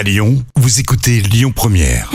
À Lyon, vous écoutez Lyon Première.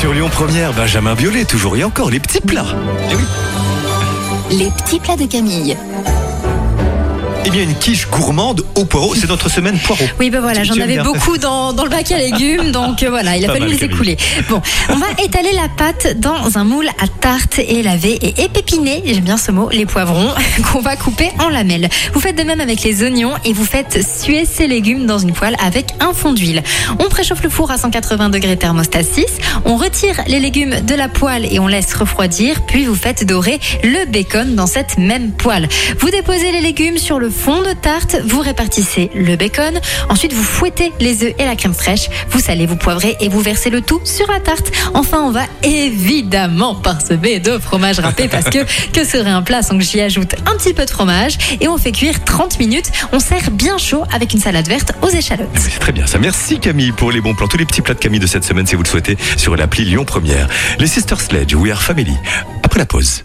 Sur Lyon Première, Benjamin Biolay, toujours et encore les petits plats. Oui. Les petits plats de Camille. Eh bien, une quiche gourmande au poireau, c'est notre semaine poireau. Oui, ben voilà, j'en avais bien. beaucoup dans, dans le bac à légumes, donc euh, voilà, il a Pas fallu les écouler. Bon, on va étaler la pâte dans un moule à tarte et laver et épépiner, j'aime bien ce mot, les poivrons qu'on va couper en lamelles. Vous faites de même avec les oignons et vous faites suer ces légumes dans une poêle avec un fond d'huile. On préchauffe le four à 180 degrés thermostat 6, on retire les légumes de la poêle et on laisse refroidir, puis vous faites dorer le bacon dans cette même poêle. Vous déposez les légumes sur le fond de tarte, vous répartissez le bacon, ensuite vous fouettez les œufs et la crème fraîche, vous salez, vous poivrez et vous versez le tout sur la tarte. Enfin, on va évidemment parsemer de fromage râpé parce que que serait un plat sans que j'y ajoute un petit peu de fromage et on fait cuire 30 minutes. On sert bien chaud avec une salade verte aux échalotes. Oui, C'est très bien ça. Merci Camille pour les bons plans. Tous les petits plats de Camille de cette semaine, si vous le souhaitez, sur l'appli Lyon Première. Les Sister Sledge, We Are Family. Après la pause.